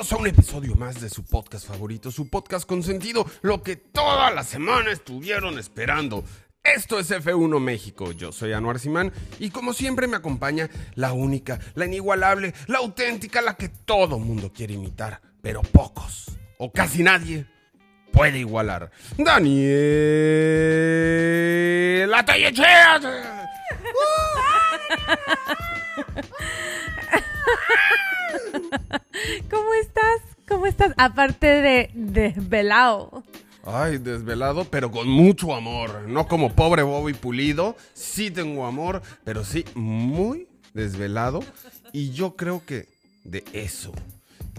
A un episodio más de su podcast favorito, su podcast consentido, lo que toda la semana estuvieron esperando. Esto es F1 México, yo soy Anuar Simán y como siempre me acompaña la única, la inigualable, la auténtica, la que todo mundo quiere imitar, pero pocos, o casi nadie, puede igualar. Daniel La ¿Cómo estás? ¿Cómo estás? Aparte de desvelado. Ay, desvelado, pero con mucho amor. No como pobre Bobby Pulido. Sí tengo amor, pero sí muy desvelado. Y yo creo que de eso.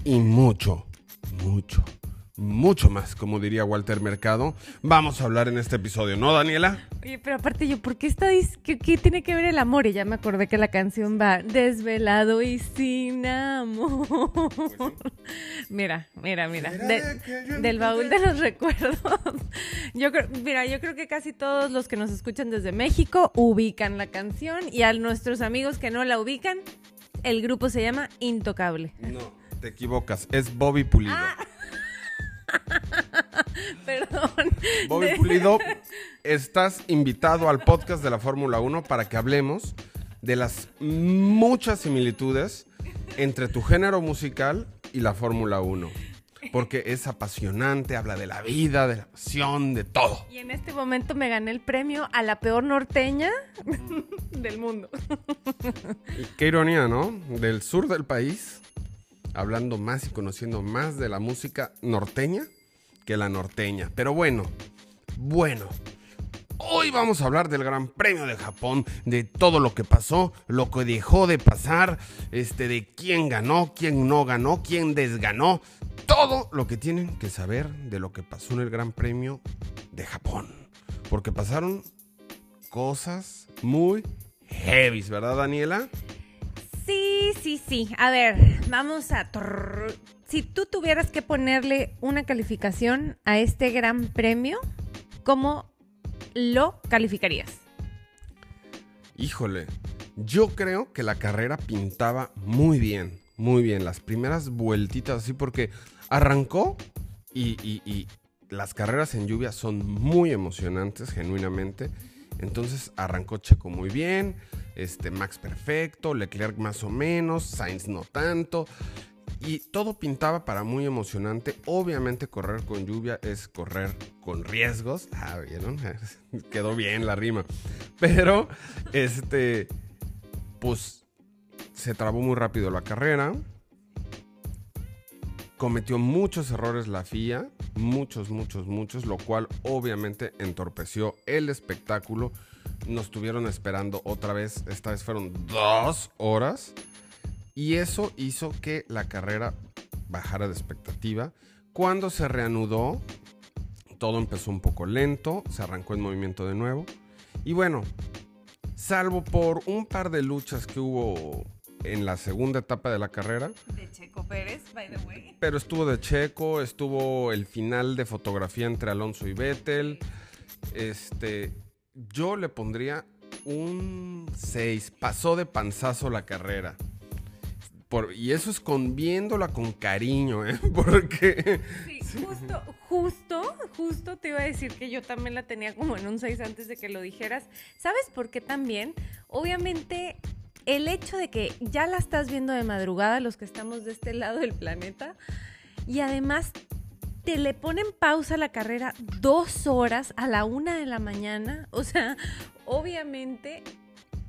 Y mucho, mucho, mucho más, como diría Walter Mercado, vamos a hablar en este episodio, ¿no, Daniela? Oye, pero aparte yo, ¿por qué está ¿Qué, ¿Qué, tiene que ver el amor? Y ya me acordé que la canción va desvelado y sin amor. mira, mira, mira. del baúl de los recuerdos. yo creo, mira, yo creo que casi todos los que nos escuchan desde México ubican la canción y a nuestros amigos que no la ubican, el grupo se llama Intocable. No, te equivocas, es Bobby Pulido. Ah. Perdón. Bobby Pulido, estás invitado al podcast de la Fórmula 1 para que hablemos de las muchas similitudes entre tu género musical y la Fórmula 1. Porque es apasionante, habla de la vida, de la pasión, de todo. Y en este momento me gané el premio a la peor norteña del mundo. qué ironía, ¿no? Del sur del país hablando más y conociendo más de la música norteña que la norteña. Pero bueno, bueno. Hoy vamos a hablar del Gran Premio de Japón, de todo lo que pasó, lo que dejó de pasar, este, de quién ganó, quién no ganó, quién desganó, todo lo que tienen que saber de lo que pasó en el Gran Premio de Japón. Porque pasaron cosas muy heavy, ¿verdad, Daniela? Sí, sí, sí. A ver, vamos a... Si tú tuvieras que ponerle una calificación a este gran premio, ¿cómo lo calificarías? Híjole, yo creo que la carrera pintaba muy bien, muy bien. Las primeras vueltitas así porque arrancó y, y las carreras en lluvia son muy emocionantes, genuinamente. Entonces arrancó Checo muy bien este, Max perfecto, Leclerc más o menos, Sainz no tanto. Y todo pintaba para muy emocionante. Obviamente correr con lluvia es correr con riesgos. Ah, ¿vieron? Quedó bien la rima. Pero, este, pues se trabó muy rápido la carrera. Cometió muchos errores la FIA. Muchos, muchos, muchos. Lo cual obviamente entorpeció el espectáculo nos estuvieron esperando otra vez. Esta vez fueron dos horas. Y eso hizo que la carrera bajara de expectativa. Cuando se reanudó, todo empezó un poco lento, se arrancó en movimiento de nuevo. Y bueno, salvo por un par de luchas que hubo en la segunda etapa de la carrera. De Checo Pérez, by the way. Pero estuvo de Checo, estuvo el final de fotografía entre Alonso y Vettel. Este, yo le pondría un 6. Pasó de panzazo la carrera. y eso es con viéndola con cariño, ¿eh? Porque... Sí, justo, justo, justo te iba a decir que yo también la tenía como en un 6 antes de que lo dijeras. ¿Sabes por qué también? Obviamente el hecho de que ya la estás viendo de madrugada, los que estamos de este lado del planeta, y además te le ponen pausa la carrera dos horas a la una de la mañana. O sea, obviamente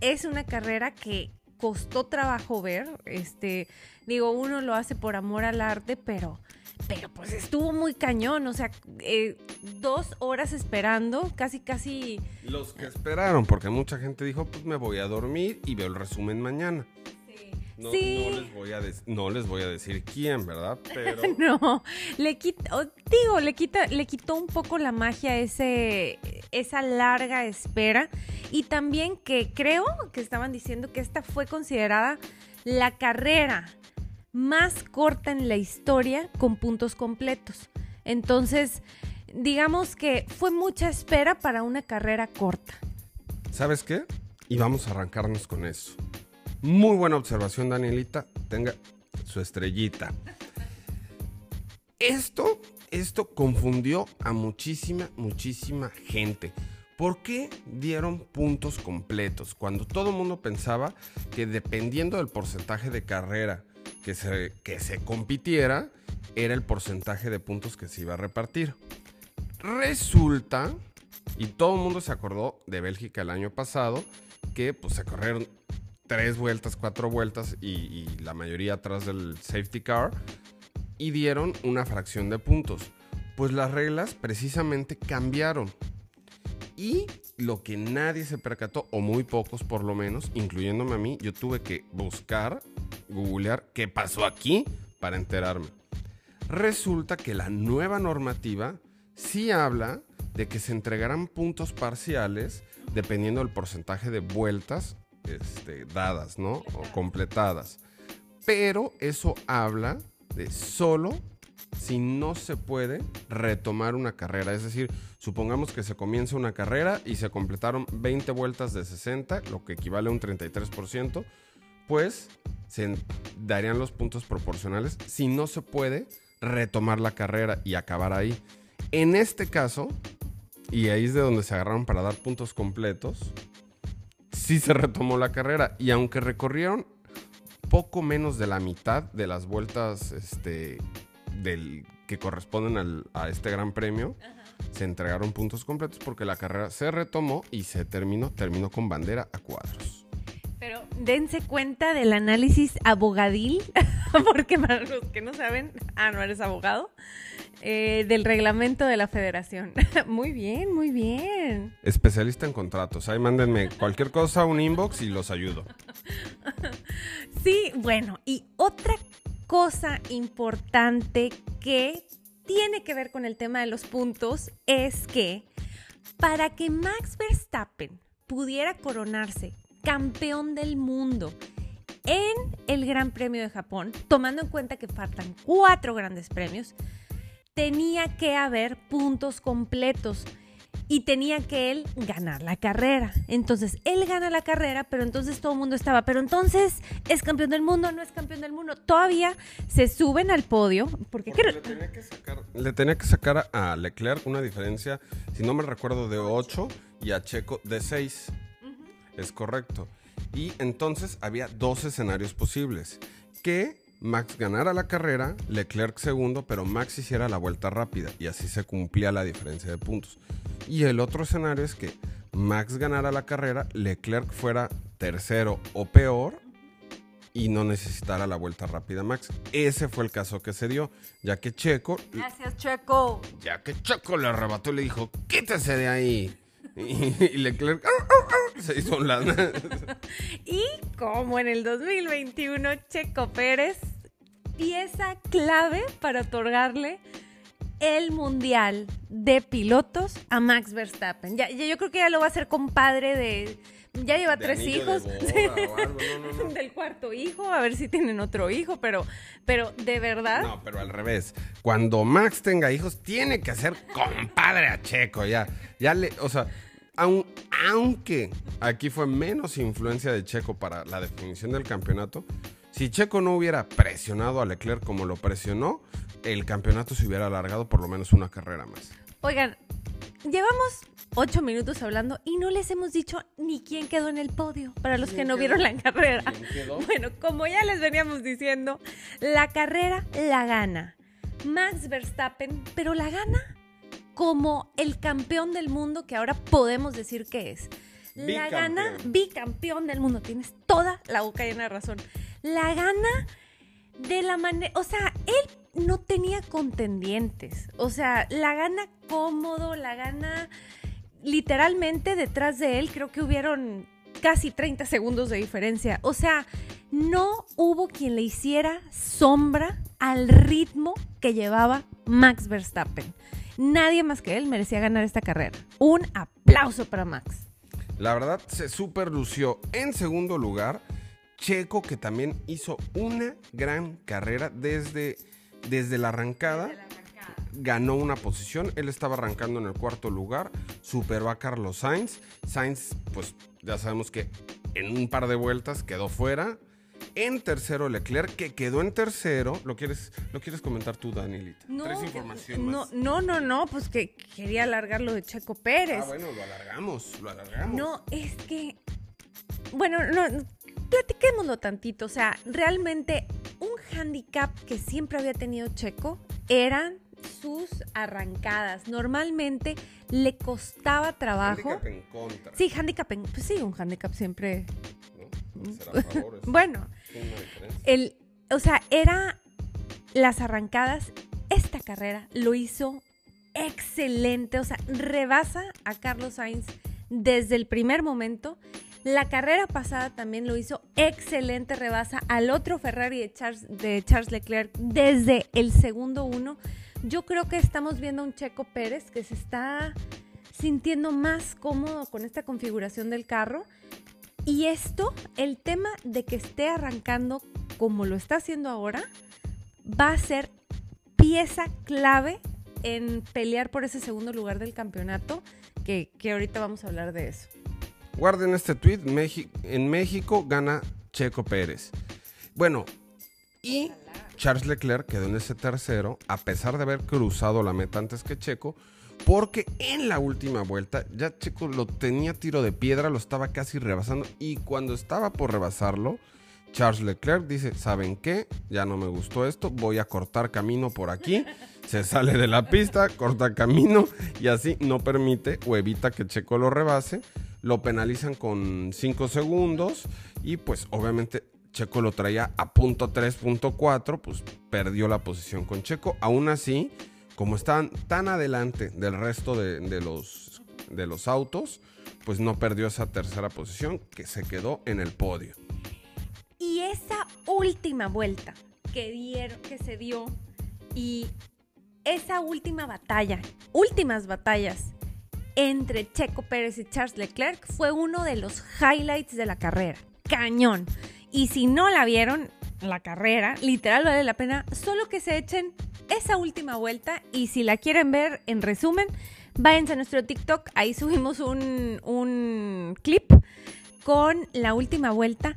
es una carrera que costó trabajo ver. Este, digo, uno lo hace por amor al arte, pero, pero pues estuvo muy cañón. O sea, eh, dos horas esperando, casi, casi. Los que esperaron, porque mucha gente dijo, pues me voy a dormir y veo el resumen mañana. No, les voy a no, les voy a decir quién, ¿verdad? Pero... no, le quitó, digo, le, quita, le quitó un poco la magia ese, esa larga espera. Y también que creo que estaban diciendo que esta fue considerada la carrera más corta en la historia con puntos completos. Entonces, digamos que fue mucha espera para una carrera corta. ¿Sabes qué? Y vamos a arrancarnos con eso. Muy buena observación, Danielita. Tenga su estrellita. Esto, esto confundió a muchísima, muchísima gente. ¿Por qué dieron puntos completos? Cuando todo el mundo pensaba que dependiendo del porcentaje de carrera que se, que se compitiera, era el porcentaje de puntos que se iba a repartir. Resulta, y todo el mundo se acordó de Bélgica el año pasado, que pues se corrieron tres vueltas, cuatro vueltas y, y la mayoría atrás del safety car y dieron una fracción de puntos. Pues las reglas precisamente cambiaron. Y lo que nadie se percató, o muy pocos por lo menos, incluyéndome a mí, yo tuve que buscar, googlear qué pasó aquí para enterarme. Resulta que la nueva normativa sí habla de que se entregarán puntos parciales dependiendo del porcentaje de vueltas este, dadas, ¿no? O completadas. Pero eso habla de solo si no se puede retomar una carrera. Es decir, supongamos que se comienza una carrera y se completaron 20 vueltas de 60, lo que equivale a un 33%, pues se darían los puntos proporcionales si no se puede retomar la carrera y acabar ahí. En este caso, y ahí es de donde se agarraron para dar puntos completos, sí se retomó la carrera. Y aunque recorrieron poco menos de la mitad de las vueltas este, del, que corresponden a este gran premio, se entregaron puntos completos porque la carrera se retomó y se terminó, terminó con bandera a cuadros. Pero dense cuenta del análisis abogadil, porque para los que no saben, ah, no eres abogado, eh, del reglamento de la federación. muy bien, muy bien. Especialista en contratos. Ahí mándenme cualquier cosa, un inbox y los ayudo. sí, bueno, y otra cosa importante que tiene que ver con el tema de los puntos es que para que Max Verstappen pudiera coronarse campeón del mundo en el Gran Premio de Japón, tomando en cuenta que faltan cuatro grandes premios, tenía que haber puntos completos y tenía que él ganar la carrera. Entonces, él gana la carrera, pero entonces todo el mundo estaba, pero entonces es campeón del mundo, no es campeón del mundo. Todavía se suben al podio porque, le, tenía que sacar, a Leclerc una diferencia, si no me recuerdo, de 8 y a Checo de 6. Es correcto. Y entonces había dos escenarios posibles. Que Max ganara la carrera, Leclerc segundo, pero Max hiciera la vuelta rápida y así se cumplía la diferencia de puntos. Y el otro escenario es que Max ganara la carrera, Leclerc fuera tercero o peor y no necesitara la vuelta rápida Max. Ese fue el caso que se dio, ya que Checo... Gracias, Checo. Ya que Checo le arrebató y le dijo, quítese de ahí. Y, Leclerc se hizo un lana. y como en el 2021, Checo Pérez, pieza clave para otorgarle el mundial de pilotos a Max Verstappen. Ya, yo creo que ya lo va a ser compadre de. Ya lleva tres hijos. Del cuarto hijo, a ver si tienen otro hijo, pero, pero de verdad. No, pero al revés. Cuando Max tenga hijos, tiene que ser compadre a Checo. Ya, ya le. O sea, aunque aquí fue menos influencia de Checo para la definición del campeonato, si Checo no hubiera presionado a Leclerc como lo presionó, el campeonato se hubiera alargado por lo menos una carrera más. Oigan, llevamos ocho minutos hablando y no les hemos dicho ni quién quedó en el podio, para los que no vieron la carrera. Bueno, como ya les veníamos diciendo, la carrera la gana Max Verstappen, pero la gana como el campeón del mundo que ahora podemos decir que es. La gana bicampeón del mundo. Tienes toda la boca llena de razón. La gana de la manera, o sea, él no tenía contendientes. O sea, la gana cómodo, la gana literalmente detrás de él, creo que hubieron casi 30 segundos de diferencia. O sea, no hubo quien le hiciera sombra al ritmo que llevaba Max Verstappen. Nadie más que él merecía ganar esta carrera. Un aplauso para Max. La verdad, se super lució. En segundo lugar, Checo, que también hizo una gran carrera desde, desde la arrancada. Ganó una posición, él estaba arrancando en el cuarto lugar, superó a Carlos Sainz. Sainz, pues ya sabemos que en un par de vueltas quedó fuera. En tercero, Leclerc, que quedó en tercero. ¿Lo quieres, lo quieres comentar tú, Danielita? No, Tres información no, más. no, no, no, pues que quería alargar lo de Checo Pérez. Ah, bueno, lo alargamos, lo alargamos. No, es que. Bueno, no, platiquémoslo tantito. O sea, realmente un handicap que siempre había tenido Checo eran sus arrancadas. Normalmente le costaba trabajo. Handicap en contra. Sí, handicap, en- pues sí, un handicap siempre. ¿no? Será a favor, es Bueno, el, o sea, era las arrancadas. Esta carrera lo hizo excelente. O sea, rebasa a Carlos Sainz desde el primer momento. La carrera pasada también lo hizo excelente, rebasa al otro Ferrari de Charles, Leclerc desde el segundo uno. Yo creo que estamos viendo a un Checo Pérez que se está sintiendo más cómodo con esta configuración del carro. Y esto, el tema de que esté arrancando como lo está haciendo ahora, va a ser pieza clave en pelear por ese segundo lugar del campeonato, que, que ahorita vamos a hablar de eso. Guarden este tweet. En México gana Checo Pérez. Bueno, y Charles Leclerc quedó en ese tercero, a pesar de haber cruzado la meta antes que Checo, porque en la última vuelta ya Checo lo tenía tiro de piedra, lo estaba casi rebasando, y cuando estaba por rebasarlo, Charles Leclerc dice, ¿saben qué? Ya no me gustó esto, voy a cortar camino por aquí. Se sale de la pista, corta camino y así no permite o evita que Checo lo rebase. Lo penalizan con 5 segundos y pues obviamente Checo lo traía a punto 3.4, pues perdió la posición con Checo. Aún así, como estaban tan adelante del resto de, de los, de los autos, pues no perdió esa tercera posición que se quedó en el podio. Y esa última vuelta que dieron, que se dio, y esa última batalla, últimas batallas entre Checo Pérez y Charles Leclerc fue uno de los highlights de la carrera. Cañón. Y si no la vieron, la carrera, literal vale la pena solo que se echen esa última vuelta y si la quieren ver en resumen, váyanse a nuestro TikTok, ahí subimos un, un clip con la última vuelta.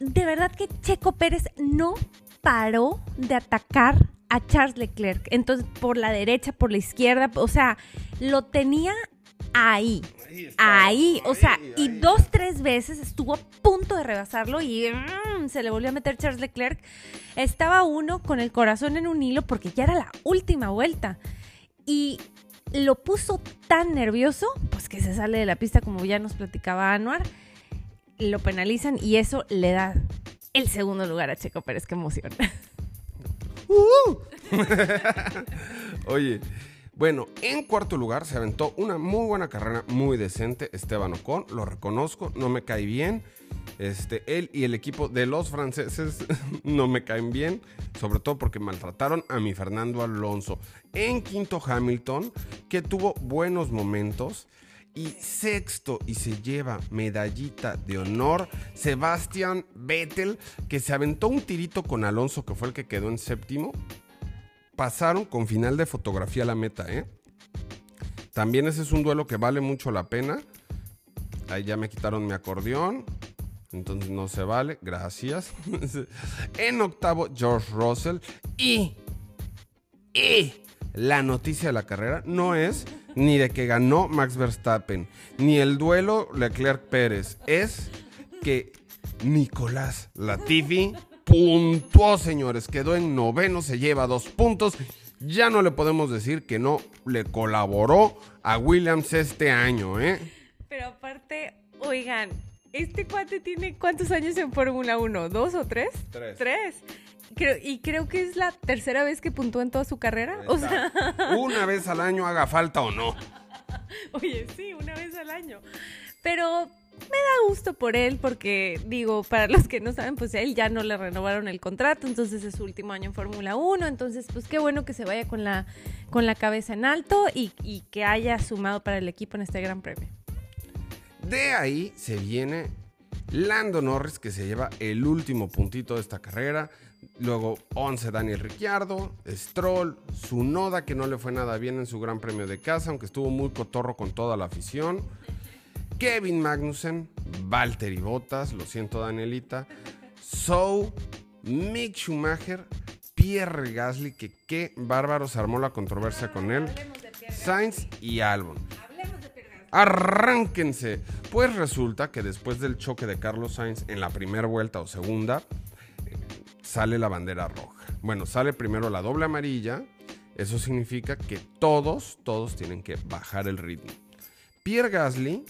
De verdad que Checo Pérez no paró de atacar a Charles Leclerc. Entonces, por la derecha, por la izquierda, o sea, lo tenía ahí. Ahí, o sea, y dos, tres veces estuvo a punto de rebasarlo y mm, se le volvió a meter Charles Leclerc. Estaba uno con el corazón en un hilo porque ya era la última vuelta. Y lo puso tan nervioso, pues que se sale de la pista como ya nos platicaba Anuar. Lo penalizan y eso le da el segundo lugar a Checo Pérez. Qué emoción. Oye, bueno, en cuarto lugar se aventó una muy buena carrera, muy decente, Esteban Ocon, lo reconozco, no me cae bien. Este, él y el equipo de los franceses no me caen bien, sobre todo porque maltrataron a mi Fernando Alonso. En quinto Hamilton, que tuvo buenos momentos. Y sexto, y se lleva medallita de honor, Sebastián Vettel, que se aventó un tirito con Alonso, que fue el que quedó en séptimo. Pasaron con final de fotografía a la meta, ¿eh? También ese es un duelo que vale mucho la pena. Ahí ya me quitaron mi acordeón. Entonces no se vale. Gracias. en octavo, George Russell. Y. Y. La noticia de la carrera no es ni de que ganó Max Verstappen, ni el duelo Leclerc Pérez. Es que Nicolás Latifi puntuó, señores. Quedó en noveno, se lleva dos puntos. Ya no le podemos decir que no le colaboró a Williams este año, ¿eh? Pero aparte, oigan, ¿este cuate tiene cuántos años en Fórmula 1? ¿Dos o tres? Tres. Tres. Creo- y creo que es la tercera vez que puntúa en toda su carrera. O sea, Una vez al año haga falta o no. oye, sí, una vez al año. Pero me da gusto por él porque, digo, para los que no saben, pues a él ya no le renovaron el contrato, entonces es su último año en Fórmula 1, entonces pues qué bueno que se vaya con la, con la cabeza en alto y, y que haya sumado para el equipo en este gran premio. De ahí se viene Lando Norris, que se lleva el último puntito de esta carrera. Luego 11 Daniel Ricciardo, Stroll, Sunoda, que no le fue nada bien en su gran premio de casa, aunque estuvo muy cotorro con toda la afición. Kevin Magnussen, Valtteri Bottas, lo siento Danielita. So, Mick Schumacher, Pierre Gasly, que qué bárbaro se armó la controversia con él, Sainz y Albon. Arránquense. Pues resulta que después del choque de Carlos Sainz en la primera vuelta o segunda, sale la bandera roja. Bueno, sale primero la doble amarilla. Eso significa que todos, todos tienen que bajar el ritmo. Pierre Gasly,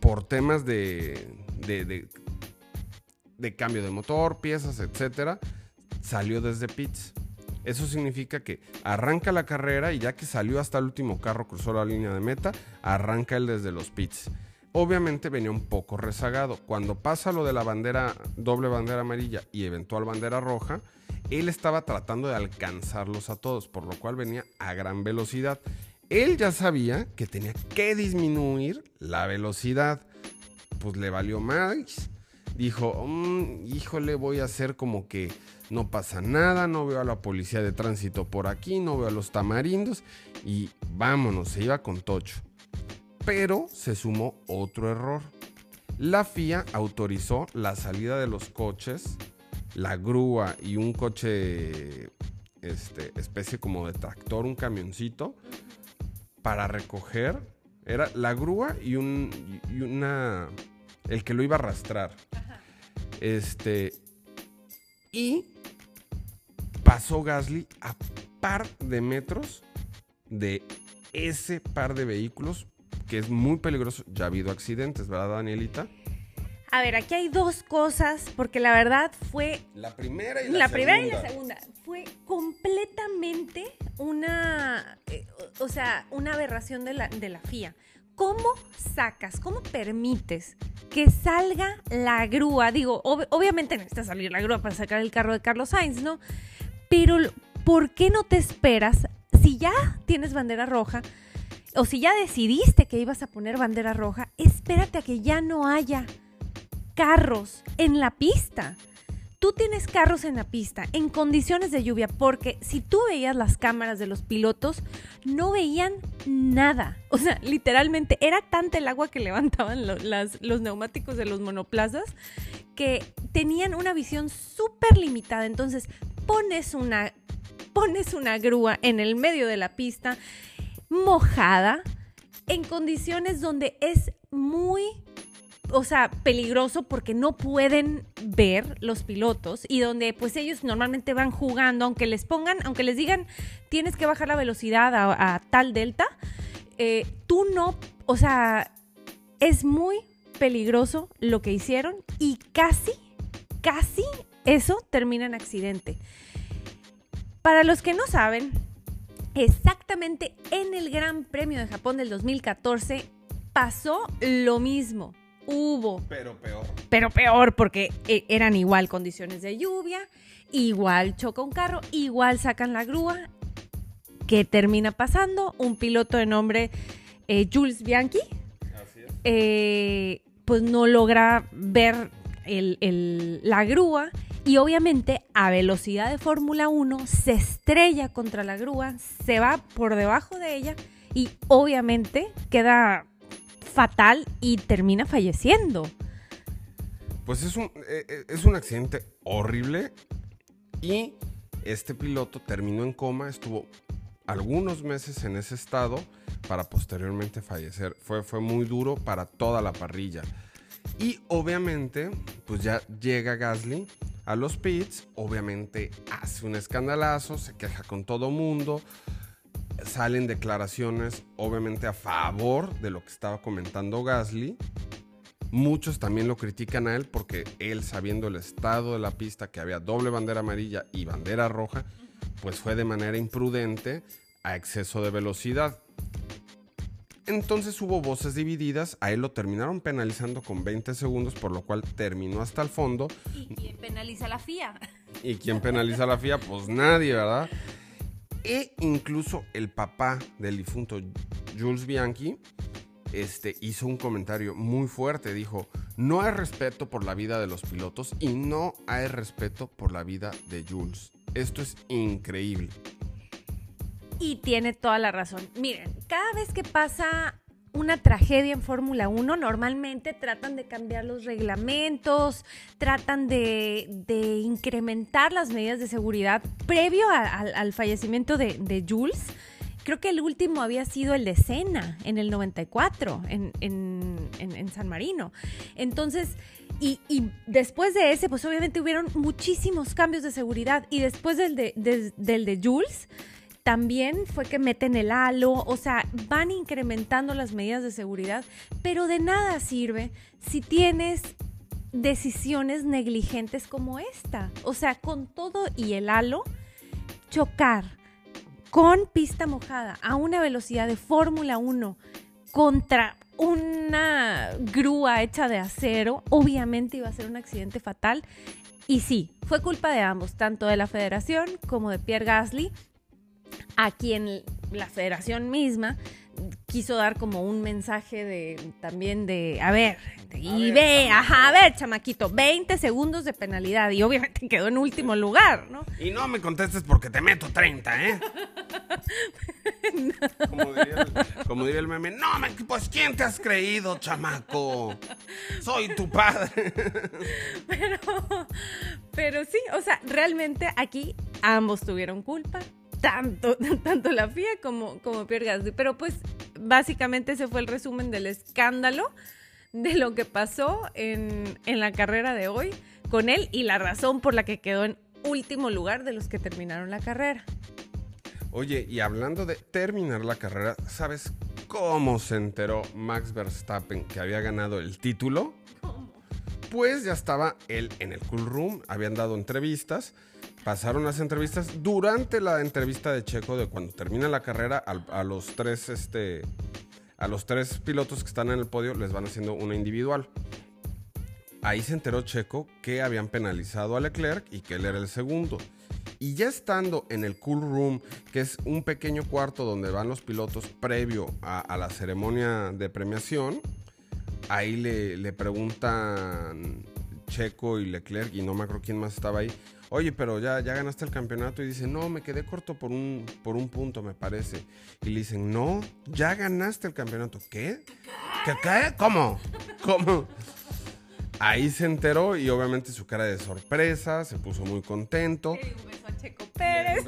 por temas de, de, cambio de motor, piezas, etc., salió desde pits. Eso significa que arranca la carrera y ya que salió hasta el último carro, cruzó la línea de meta, arranca él desde los pits. Obviamente venía un poco rezagado. Cuando pasa lo de la bandera, doble bandera amarilla y eventual bandera roja, él estaba tratando de alcanzarlos a todos, por lo cual venía a gran velocidad. Él ya sabía que tenía que disminuir la velocidad. Pues le valió más. Dijo, mm, híjole, voy a hacer como que no pasa nada, no veo a la policía de tránsito por aquí, no veo a los tamarindos y vámonos, se iba con Tocho. Pero se sumó otro error. La FIA autorizó la salida de los coches, la grúa y un coche, este, especie como de tractor, un camioncito, para recoger. Era la grúa y, un, y una. El que lo iba a arrastrar. Este. Y pasó Gasly a par de metros de ese par de vehículos que es muy peligroso. Ya ha habido accidentes, ¿verdad, Danielita? A ver, aquí hay dos cosas, porque la verdad fue... La primera y la, la segunda. primera y la segunda. Fue completamente una, eh, o sea, una aberración de la, de la FIA. ¿Cómo sacas, cómo permites que salga la grúa? Digo, ob- obviamente necesita salir la grúa para sacar el carro de Carlos Sainz, ¿no? Pero, ¿por qué no te esperas si ya tienes bandera roja? O si ya decidiste que ibas a poner bandera roja, espérate a que ya no haya carros en la pista. Tú tienes carros en la pista en condiciones de lluvia porque si tú veías las cámaras de los pilotos no veían nada. O sea, literalmente era tanta el agua que levantaban los neumáticos de los monoplazas que tenían una visión súper limitada. Entonces pones una, pones una grúa en el medio de la pista mojada en condiciones donde es muy o sea, peligroso porque no pueden ver los pilotos y donde pues ellos normalmente van jugando, aunque les pongan, aunque les digan tienes que bajar la velocidad a, tal delta, eh, tú no, o sea, es muy peligroso lo que hicieron y casi, casi eso termina en accidente. Para los que no saben, exactamente en el Gran Premio de Japón del 2014 pasó lo mismo. Hubo Pero peor. pero peor porque eh, eran igual condiciones de lluvia, igual choca un carro, igual sacan la grúa. ¿Qué termina pasando? Un piloto de nombre eh, Jules Bianchi, Así es. eh, pues no logra ver la grúa y obviamente a velocidad de Fórmula 1 se estrella contra la grúa, se va por debajo de ella y obviamente queda fatal y termina falleciendo. Pues es un, eh, eh, es un accidente horrible y este piloto terminó en coma, estuvo algunos meses en ese estado para posteriormente fallecer. Fue, fue muy duro para toda la parrilla. Y obviamente, pues ya llega Gasly a los pits, obviamente hace un escandalazo, se queja con todo mundo, salen declaraciones obviamente a favor de lo que estaba comentando Gasly. Muchos también lo critican a él porque él, sabiendo el estado de la pista, que había doble bandera amarilla y bandera roja, pues fue de manera imprudente a exceso de velocidad. Entonces hubo voces divididas, a él lo terminaron penalizando con 20 segundos, por lo cual terminó hasta el fondo. ¿Y quién penaliza la FIA? ¿Y quién penaliza a la FIA? Pues nadie, ¿verdad? E incluso el papá del difunto Jules Bianchi este, hizo un comentario muy fuerte. Dijo, no hay respeto por la vida de los pilotos y no hay respeto por la vida de Jules. Esto es increíble. Y tiene toda la razón. Miren, cada vez que pasa una tragedia en Fórmula 1. Normalmente tratan de cambiar los reglamentos, tratan de, incrementar las medidas de seguridad previo al fallecimiento de, Jules. Creo que el último había sido el de Senna en el 94 en, San Marino. Entonces, y, después de ese, pues obviamente hubieron muchísimos cambios de seguridad. Y después del de, del de Jules, también fue que meten el halo, o sea, van incrementando las medidas de seguridad, pero de nada sirve si tienes decisiones negligentes como esta. O sea, con todo y el halo, chocar con pista mojada a una velocidad de Fórmula 1 contra una grúa hecha de acero, obviamente iba a ser un accidente fatal. Y sí, fue culpa de ambos, tanto de la federación como de Pierre Gasly, a quien la federación misma quiso dar como un mensaje de también de, a ver, y ve, ajá, a ver, chamaquito, 20 segundos de penalidad y obviamente quedó en último lugar, ¿no? Y no me contestes porque te meto 30, ¿eh? como, diría el, meme, no, pues ¿quién te has creído, chamaco? Soy tu padre. pero, pero sí, o sea, realmente aquí ambos tuvieron culpa tanto, tanto la FIA como, como Pierre Gasly. Pero pues básicamente ese fue el resumen del escándalo de lo que pasó en, en la carrera de hoy con él y la razón por la que quedó en último lugar de los que terminaron la carrera. Oye, y hablando de terminar la carrera, ¿sabes cómo se enteró Max Verstappen que había ganado el título? Pues ya estaba él en el cool room, habían dado entrevistas pasaron las entrevistas. Durante la entrevista de Checo, de cuando termina la carrera, a, los tres, este, a los tres pilotos que están en el podio les van haciendo una individual. Ahí se enteró Checo que habían penalizado a Leclerc y que él era el segundo. Y ya estando en el cool room, que es un pequeño cuarto donde van los pilotos previo a, la ceremonia de premiación, ahí le, le preguntan Checo y Leclerc, y no me acuerdo quién más estaba ahí, oye, pero ya, ya ganaste el campeonato y dice, no, me quedé corto por un, por un punto, me parece. Y le dicen, no, ya ganaste el campeonato. ¿Qué? ¿Qué? ¿Qué? ¿Cómo? ¿Cómo? Ahí se enteró y obviamente su cara de sorpresa, se puso muy contento. un beso a Checo Pérez.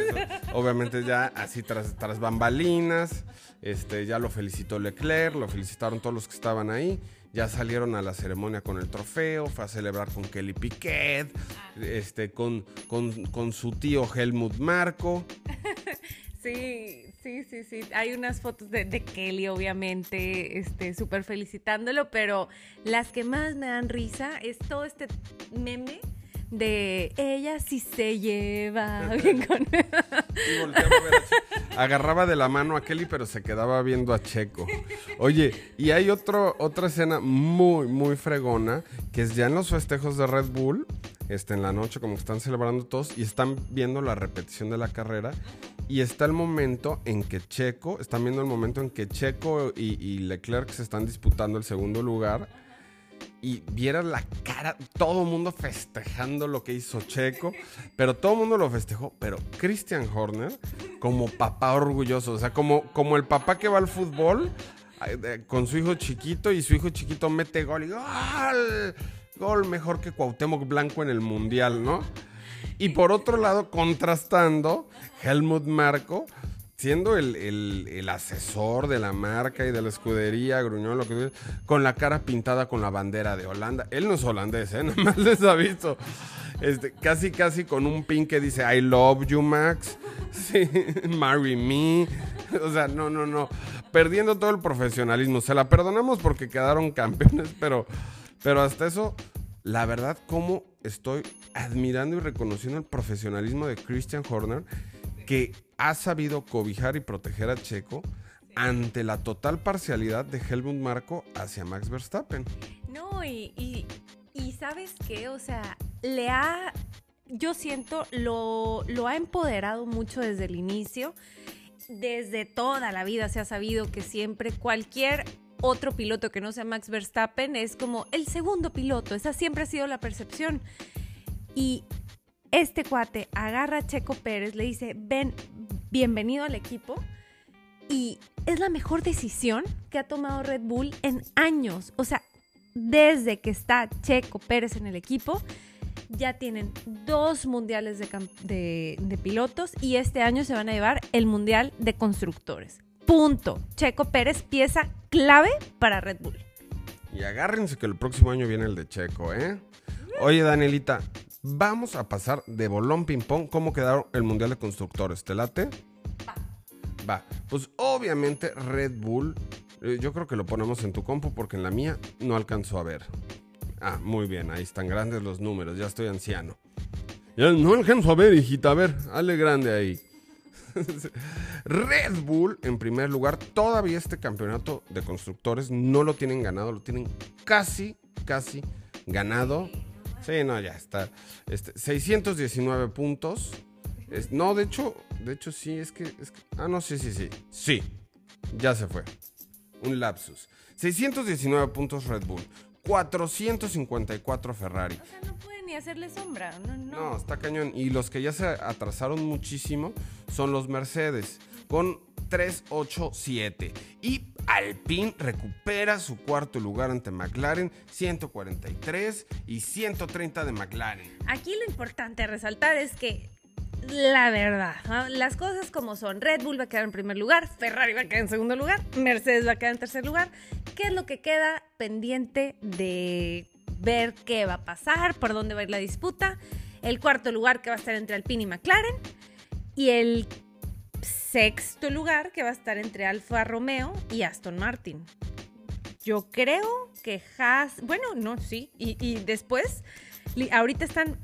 Obviamente ya así tras, tras bambalinas, este, ya lo felicitó Leclerc, lo felicitaron todos los que estaban ahí ya salieron a la ceremonia con el trofeo, fue a celebrar con Kelly Piquet, este, con, con, su tío Helmut Marco. Sí, sí, sí, sí. Hay unas fotos de, Kelly, obviamente, este, súper felicitándolo, pero las que más me dan risa es todo este meme de ella sí se lleva bien con Agarraba de la mano a Kelly, pero se quedaba viendo a Checo. Oye, y hay otro, otra escena muy, muy fregona, que es ya en los festejos de Red Bull, este, en la noche, como están celebrando todos, y están viendo la repetición de la carrera. Y está el momento en que Checo, están viendo el momento en que Checo y, y Leclerc se están disputando el segundo lugar y vieras la cara, todo el mundo festejando lo que hizo Checo, pero todo el mundo lo festejó, pero Christian Horner como papá orgulloso, o sea, como, como el papá que va al fútbol con su hijo chiquito y su hijo chiquito mete gol y gol, gol mejor que Cuauhtémoc Blanco en el Mundial, ¿no? Y por otro lado, contrastando, Helmut Marco siendo el, asesor de la marca y de la escudería, Gruñón, lo que con la cara pintada con la bandera de Holanda. Él no es holandés, ¿eh? Nada más les aviso. Este, casi, casi con un pin que dice I love you, Max. Sí, marry me. O sea, no, no, no. Perdiendo todo el profesionalismo. Se la perdonamos porque quedaron campeones, pero, pero hasta eso, la verdad, como estoy admirando y reconociendo el profesionalismo de Christian Horner que ha sabido cobijar y proteger a Checo ante la total parcialidad de Helmut Marco hacia Max Verstappen. No, y, sabes qué, o sea, le ha, yo siento, lo, lo ha empoderado mucho desde el inicio. Desde toda la vida se ha sabido que siempre cualquier otro piloto que no sea Max Verstappen es como el segundo piloto. Esa siempre ha sido la percepción. Y este cuate agarra a Checo Pérez, le dice, ven, bienvenido al equipo. Y es la mejor decisión que ha tomado Red Bull en años. O sea, desde que está Checo Pérez en el equipo, ya tienen dos mundiales de, pilotos y este año se van a llevar el mundial de constructores. Punto. Checo Pérez, pieza clave para Red Bull. Y agárrense que el próximo año viene el de Checo, ¿eh? Oye, Danielita, vamos a pasar de bolón ping-pong. ¿Cómo quedaron el mundial de constructores? ¿Te late? Va. Va. Pues obviamente Red Bull, eh, yo creo que lo ponemos en tu compu porque en la mía no alcanzó a ver. Ah, muy bien, ahí están grandes los números, ya estoy anciano. Ya no alcanzo a ver, hijita, a ver, hale grande ahí. Red Bull, en primer lugar, todavía este campeonato de constructores no lo tienen ganado, lo tienen casi, casi ganado. Sí, no, ya está. Este, 619 puntos. no, de hecho, de hecho sí, es que, es que... Ah, no, sí, sí, sí. Sí, ya se fue. Un lapsus. 619 puntos Red Bull. 454 Ferrari. O sea, no puede ni hacerle sombra. No, no. no, está cañón. Y los que ya se atrasaron muchísimo son los Mercedes, con 387. Y Alpine recupera su cuarto lugar ante McLaren, 143 y 130 de McLaren. Aquí lo importante a resaltar es que la verdad, las cosas como son. Red Bull va a quedar en primer lugar, Ferrari va a quedar en segundo lugar, Mercedes va a quedar en tercer lugar. ¿Qué es lo que queda pendiente de ver qué va a pasar, por dónde va a ir la disputa? El cuarto lugar que va a estar entre Alpine y McLaren. Y el sexto lugar que va a estar entre Alfa Romeo y Aston Martin. Yo creo que Haas, bueno, no, sí, y, y después ahorita están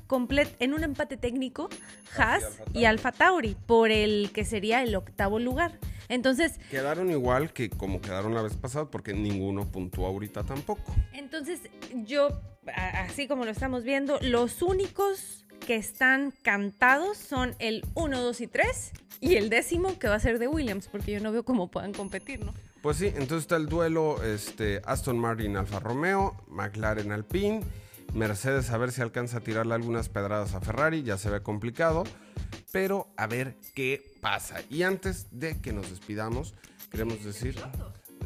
en un empate técnico Haas y Alfa Tauri por el que sería el octavo lugar. Entonces. Quedaron igual que como quedaron la vez pasada, porque ninguno puntuó ahorita tampoco. Entonces, yo, así como lo estamos viendo, los únicos que están cantados son el 1, 2 y 3 y el décimo que va a ser de Williams, porque yo no veo cómo puedan competir, ¿no? Pues sí, entonces está el duelo este, Aston Martin Alfa Romeo, McLaren Alpine Mercedes a ver si alcanza a tirarle algunas pedradas a Ferrari, ya se ve complicado, pero a ver qué pasa. Y antes de que nos despidamos, queremos decir...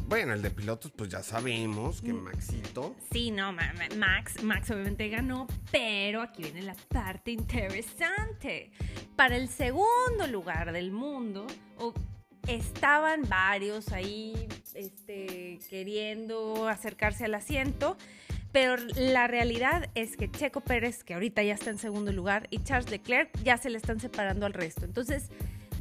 Bueno, el de pilotos, pues ya sabemos que mm. Maxito. Sí, no, Max, Max obviamente ganó, pero aquí viene la parte interesante. Para el segundo lugar del mundo, estaban varios ahí este, queriendo acercarse al asiento. Pero la realidad es que Checo Pérez, que ahorita ya está en segundo lugar, y Charles Leclerc ya se le están separando al resto. Entonces,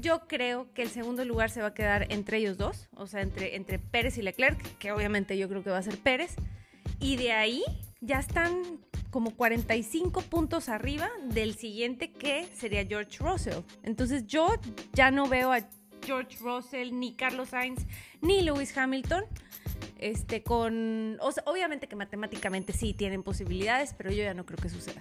yo creo que el segundo lugar se va a quedar entre ellos dos, o sea, entre, entre Pérez y Leclerc, que obviamente yo creo que va a ser Pérez. Y de ahí ya están como 45 puntos arriba del siguiente que sería George Russell. Entonces yo ya no veo a George Russell, ni Carlos Sainz, ni Lewis Hamilton este, con, obviamente que matemáticamente sí tienen posibilidades, pero yo ya no creo que suceda.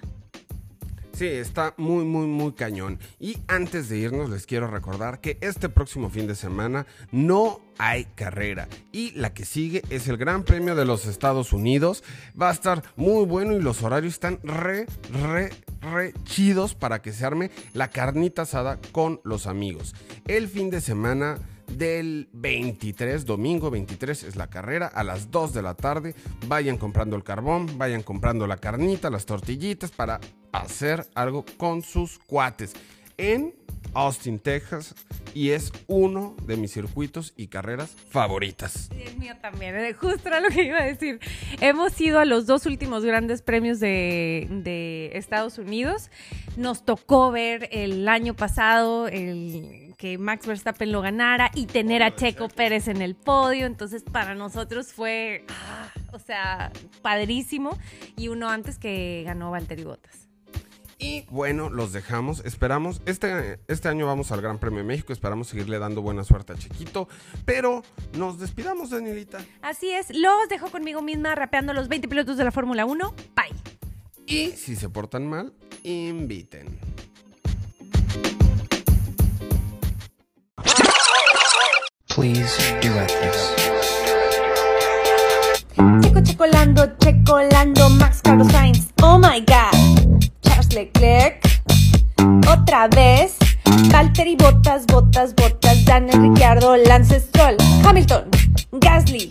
Sí, está muy, muy, muy cañón. Y antes de irnos, les quiero recordar que este próximo fin de semana no hay carrera. Y la que sigue es el Gran Premio de los Estados Unidos. Va a estar muy bueno y los horarios están re, re, re chidos para que se arme la carnita asada con los amigos. El fin de semana del 23, domingo 23 es la carrera, a las 2 de la tarde. Vayan comprando el carbón, vayan comprando la carnita, las tortillitas para hacer algo con sus cuates en Austin, Texas, y es uno de mis circuitos y carreras favoritas. el mío también, eh, justo era lo que iba a decir. Hemos ido a los dos últimos grandes premios de, de Estados Unidos. Nos tocó ver el año pasado el que Max Verstappen lo ganara y tener a Checo Pérez en el podio. Entonces, para nosotros fue, ah, o sea, padrísimo. Y uno antes que ganó Valtteri Bottas. Y bueno, los dejamos. Esperamos, este, este año vamos al Gran Premio de México. Esperamos seguirle dando buena suerte a Chiquito. Pero nos despidamos, Danielita. Así es, los dejo conmigo misma rapeando los 20 pilotos de la Fórmula 1. Bye. Y si se portan mal, inviten. Please duet this. Checo, checolando, checolando, Max Carlos Sainz. Oh my god. Charles Leclerc. Otra vez. Valtteri Botas, Botas, Botas, Daniel Ricciardo, Lance Stroll, Hamilton, Gasly,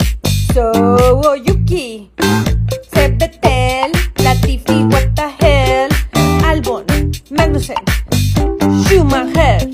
So Yuki, Latifi, What the hell, Albon, Magnussen, Schumacher.